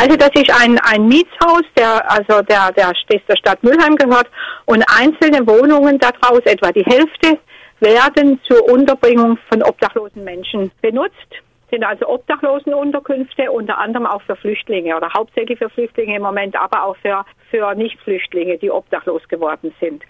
Also das ist ein, ein Mietshaus, der also der, der, der Stadt Mülheim gehört. Und einzelne Wohnungen daraus, etwa die Hälfte, werden zur Unterbringung von obdachlosen Menschen benutzt. Sind also Obdachlosenunterkünfte, unter anderem auch für Flüchtlinge oder hauptsächlich für Flüchtlinge im Moment, aber auch für, für Nichtflüchtlinge, die obdachlos geworden sind.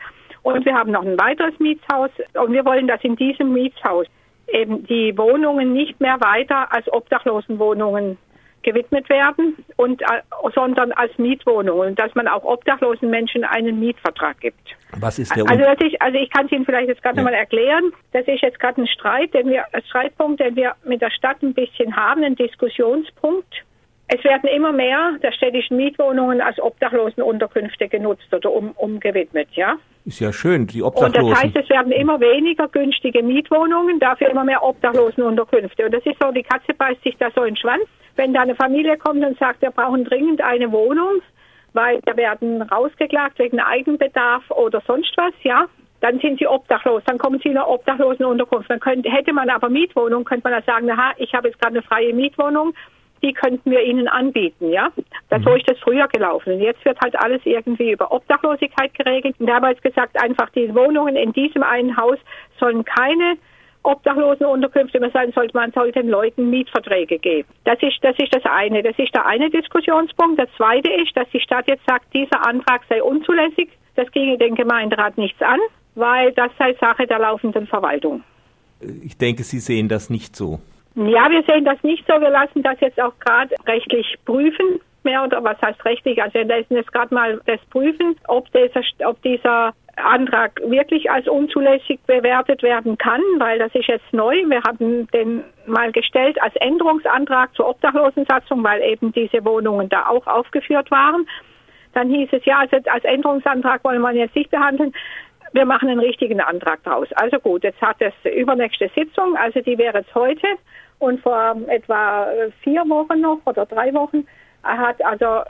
Und wir haben noch ein weiteres Mietshaus. Und wir wollen, dass in diesem Mietshaus eben die Wohnungen nicht mehr weiter als Obdachlosenwohnungen gewidmet werden und äh, sondern als Mietwohnungen, dass man auch obdachlosen Menschen einen Mietvertrag gibt. Was ist der also, ich, also ich kann es Ihnen vielleicht jetzt gerade ja. mal erklären. Das ist jetzt gerade ein Streit, den wir, ein Streitpunkt, den wir mit der Stadt ein bisschen haben, ein Diskussionspunkt. Es werden immer mehr der städtischen Mietwohnungen als Obdachlosenunterkünfte genutzt oder um, umgewidmet, ja. Ist ja schön, die Obdachlosen. Und das heißt, es werden immer weniger günstige Mietwohnungen, dafür immer mehr Obdachlosenunterkünfte. Und das ist so, die Katze beißt sich da so in den Schwanz. Wenn da eine Familie kommt und sagt, wir brauchen dringend eine Wohnung, weil da werden rausgeklagt wegen Eigenbedarf oder sonst was, ja, dann sind sie obdachlos, dann kommen sie in eine Obdachlosenunterkunft. Dann könnte, hätte man aber Mietwohnung, könnte man ja sagen, aha, ich habe jetzt gerade eine freie Mietwohnung, die könnten wir ihnen anbieten, ja. Das, so mhm. ist das früher gelaufen. Und jetzt wird halt alles irgendwie über Obdachlosigkeit geregelt. Und damals gesagt, einfach die Wohnungen in diesem einen Haus sollen keine Obdachlosenunterkünfte mehr sein sollte, man sollte den Leuten Mietverträge geben. Das ist, das ist das eine. Das ist der eine Diskussionspunkt. Der zweite ist, dass die Stadt jetzt sagt, dieser Antrag sei unzulässig. Das ginge den Gemeinderat nichts an, weil das sei Sache der laufenden Verwaltung. Ich denke, Sie sehen das nicht so. Ja, wir sehen das nicht so. Wir lassen das jetzt auch gerade rechtlich prüfen mehr oder was heißt rechtlich? Also wir lassen jetzt gerade mal das prüfen, ob dieser, ob dieser Antrag wirklich als unzulässig bewertet werden kann, weil das ist jetzt neu. Wir haben den mal gestellt als Änderungsantrag zur Obdachlosensatzung, weil eben diese Wohnungen da auch aufgeführt waren. Dann hieß es ja, also als Änderungsantrag wollen wir jetzt nicht behandeln. Wir machen einen richtigen Antrag draus. Also gut, jetzt hat es übernächste Sitzung, also die wäre jetzt heute und vor etwa vier Wochen noch oder drei Wochen hat also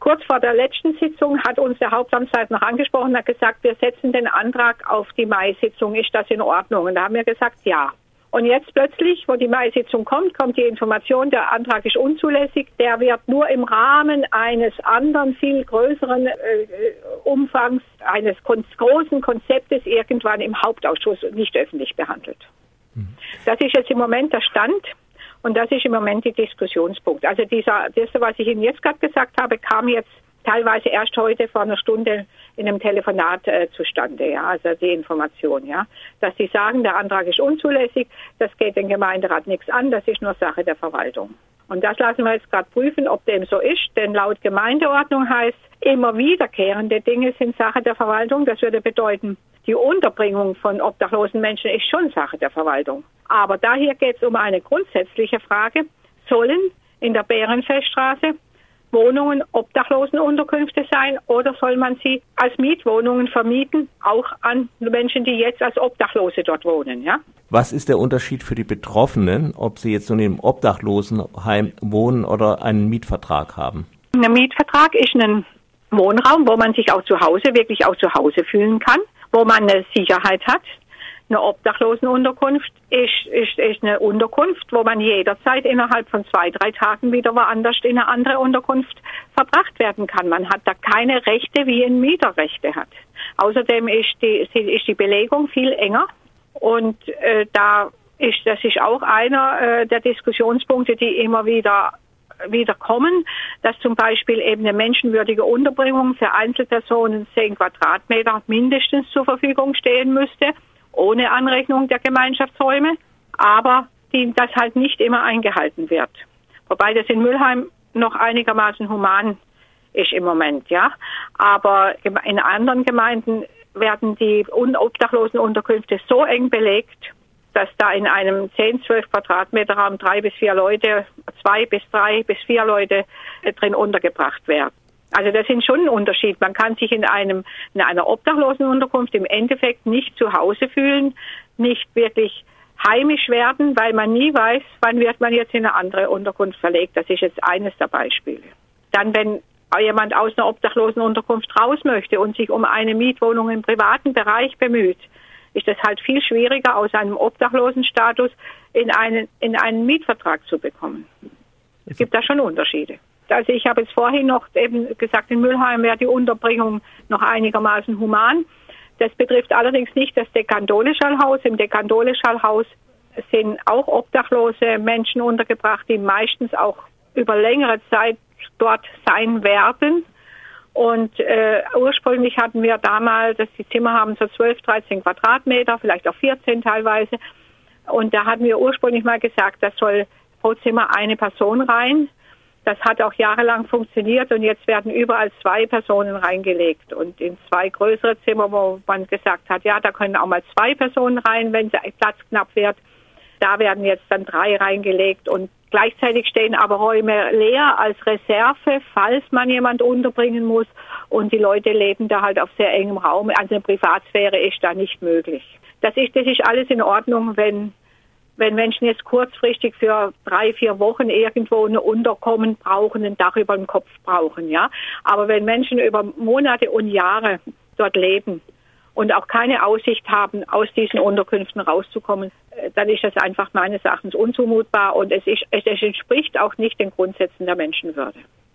kurz vor der letzten Sitzung hat uns der Hauptamtszeit noch angesprochen hat gesagt, wir setzen den Antrag auf die Mai-Sitzung. Ist das in Ordnung? Und da haben wir gesagt, ja. Und jetzt plötzlich, wo die Mai-Sitzung kommt, kommt die Information, der Antrag ist unzulässig. Der wird nur im Rahmen eines anderen, viel größeren äh, Umfangs, eines kon großen Konzeptes irgendwann im Hauptausschuss nicht öffentlich behandelt. Mhm. Das ist jetzt im Moment der Stand. Und das ist im Moment die Diskussionspunkt. Also dieser, das, was ich Ihnen jetzt gerade gesagt habe, kam jetzt teilweise erst heute vor einer Stunde in einem Telefonat äh, zustande, ja, also die Information, ja, dass sie sagen, der Antrag ist unzulässig, das geht den Gemeinderat nichts an, das ist nur Sache der Verwaltung. Und das lassen wir jetzt gerade prüfen, ob dem so ist, denn laut Gemeindeordnung heißt, immer wiederkehrende Dinge sind Sache der Verwaltung. Das würde bedeuten, die Unterbringung von obdachlosen Menschen ist schon Sache der Verwaltung. Aber daher geht es um eine grundsätzliche Frage. Sollen in der Bärenfeststraße Wohnungen Obdachlosenunterkünfte sein oder soll man sie als Mietwohnungen vermieten, auch an Menschen, die jetzt als Obdachlose dort wohnen, ja? Was ist der Unterschied für die Betroffenen, ob sie jetzt nun im Obdachlosenheim wohnen oder einen Mietvertrag haben? Ein Mietvertrag ist ein Wohnraum, wo man sich auch zu Hause, wirklich auch zu Hause fühlen kann, wo man eine Sicherheit hat, eine Obdachlosenunterkunft ist, ist, ist eine Unterkunft, wo man jederzeit innerhalb von zwei, drei Tagen wieder woanders in eine andere Unterkunft verbracht werden kann. Man hat da keine Rechte, wie ein Mieterrechte hat. Außerdem ist die, ist die Belegung viel enger und äh, da ist, das ist auch einer äh, der Diskussionspunkte, die immer wieder wieder kommen, dass zum Beispiel eben eine menschenwürdige Unterbringung für Einzelpersonen zehn Quadratmeter mindestens zur Verfügung stehen müsste ohne Anrechnung der Gemeinschaftsräume, aber die, das halt nicht immer eingehalten wird. Wobei das in Mülheim noch einigermaßen human ist im Moment, ja. Aber in anderen Gemeinden werden die unobdachlosen Unterkünfte so eng belegt, dass da in einem 10, 12 Quadratmeter Raum drei bis vier Leute, zwei bis drei bis vier Leute äh, drin untergebracht werden. Also das ist schon ein Unterschied. Man kann sich in einem in einer obdachlosen Unterkunft im Endeffekt nicht zu Hause fühlen, nicht wirklich heimisch werden, weil man nie weiß, wann wird man jetzt in eine andere Unterkunft verlegt. Das ist jetzt eines der Beispiele. Dann, wenn jemand aus einer obdachlosen Unterkunft raus möchte und sich um eine Mietwohnung im privaten Bereich bemüht, ist es halt viel schwieriger, aus einem obdachlosen Status in einen, in einen Mietvertrag zu bekommen. Es gibt da schon Unterschiede. Also ich habe es vorhin noch eben gesagt, in Müllheim wäre die Unterbringung noch einigermaßen human. Das betrifft allerdings nicht das Dekandole-Schallhaus. Im Dekandole-Schallhaus sind auch obdachlose Menschen untergebracht, die meistens auch über längere Zeit dort sein werden. Und äh, ursprünglich hatten wir damals, dass die Zimmer haben so 12, 13 Quadratmeter, vielleicht auch 14 teilweise. Und da hatten wir ursprünglich mal gesagt, das soll pro Zimmer eine Person rein. Das hat auch jahrelang funktioniert und jetzt werden überall zwei Personen reingelegt und in zwei größere Zimmer, wo man gesagt hat, ja, da können auch mal zwei Personen rein, wenn der Platz knapp wird. Da werden jetzt dann drei reingelegt und gleichzeitig stehen aber Räume leer als Reserve, falls man jemand unterbringen muss und die Leute leben da halt auf sehr engem Raum. Also eine Privatsphäre ist da nicht möglich. Das ist, das ist alles in Ordnung, wenn wenn Menschen jetzt kurzfristig für drei, vier Wochen irgendwo ein Unterkommen brauchen, ein Dach über dem Kopf brauchen, ja. Aber wenn Menschen über Monate und Jahre dort leben und auch keine Aussicht haben, aus diesen Unterkünften rauszukommen, äh, dann ist das einfach meines Erachtens unzumutbar und es, ist, es entspricht auch nicht den Grundsätzen der Menschenwürde.